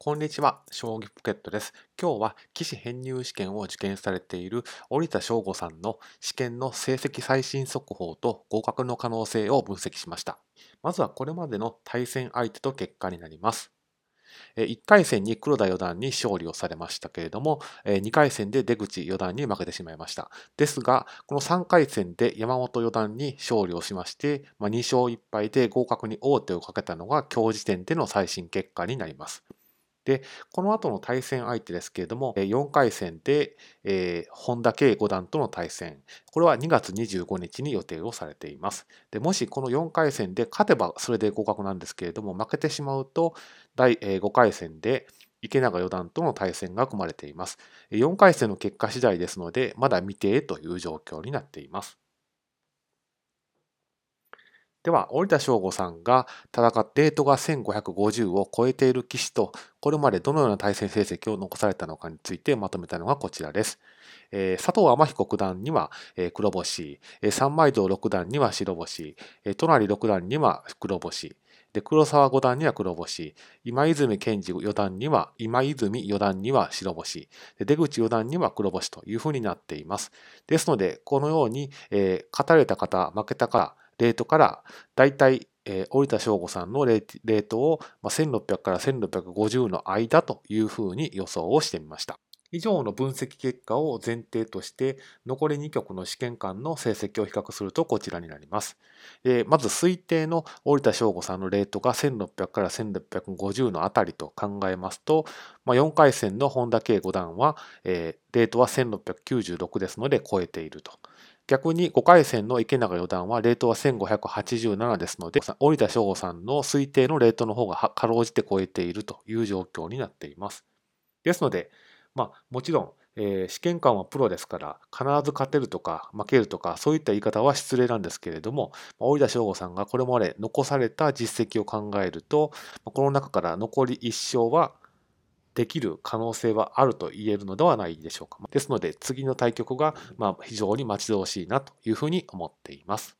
こんにちは、将棋ポケットです。今日は棋士編入試験を受験されている折田翔吾さんの試験の成績最新速報と合格の可能性を分析しました。まずはこれまでの対戦相手と結果になります。1回戦に黒田四段に勝利をされましたけれども、2回戦で出口四段に負けてしまいました。ですが、この3回戦で山本四段に勝利をしまして、2勝1敗で合格に王手をかけたのが今日時点での最新結果になります。で、この後の対戦相手ですけれども、4回戦で、えー、本田圭五段との対戦、これは2月25日に予定をされています。でもしこの4回戦で勝てばそれで合格なんですけれども、負けてしまうと、第5回戦で池永四段との対戦が組まれています。4回戦の結果次第ですので、まだ未定という状況になっています。では、折田翔吾さんが戦ってレートが1550を超えている棋士と、これまでどのような対戦成績を残されたのかについてまとめたのがこちらです。えー、佐藤天彦九段には、え、黒星、えー、三枚堂六段には白星、えー、隣六段には黒星、で黒沢五段には黒星、今泉健二四段には、今泉四段には白星、で出口四段には黒星というふうになっています。ですので、このように、えー、勝たれた方、負けた方、レートから、だいたい、えー、折田翔吾さんのレートを、まあ、1600から1650の間というふうに予想をしてみました。以上の分析結果を前提として、残り2局の試験官の成績を比較するとこちらになります。えまず推定の折田翔吾さんのレートが1600から1650のあたりと考えますと、まあ、4回戦の本田圭五段は、えー、レートは1696ですので超えていると。逆に5回戦の池永四段はレートは1587ですので、折田翔吾さんの推定のレートの方がかろうじて超えているという状況になっています。ですので、まあ、もちろん、えー、試験官はプロですから必ず勝てるとか負けるとかそういった言い方は失礼なんですけれども折田翔吾さんがこれまで残された実績を考えるとこの中から残り1勝はできる可能性はあると言えるのではないでしょうか。ですので次の対局がま非常に待ち遠しいなというふうに思っています。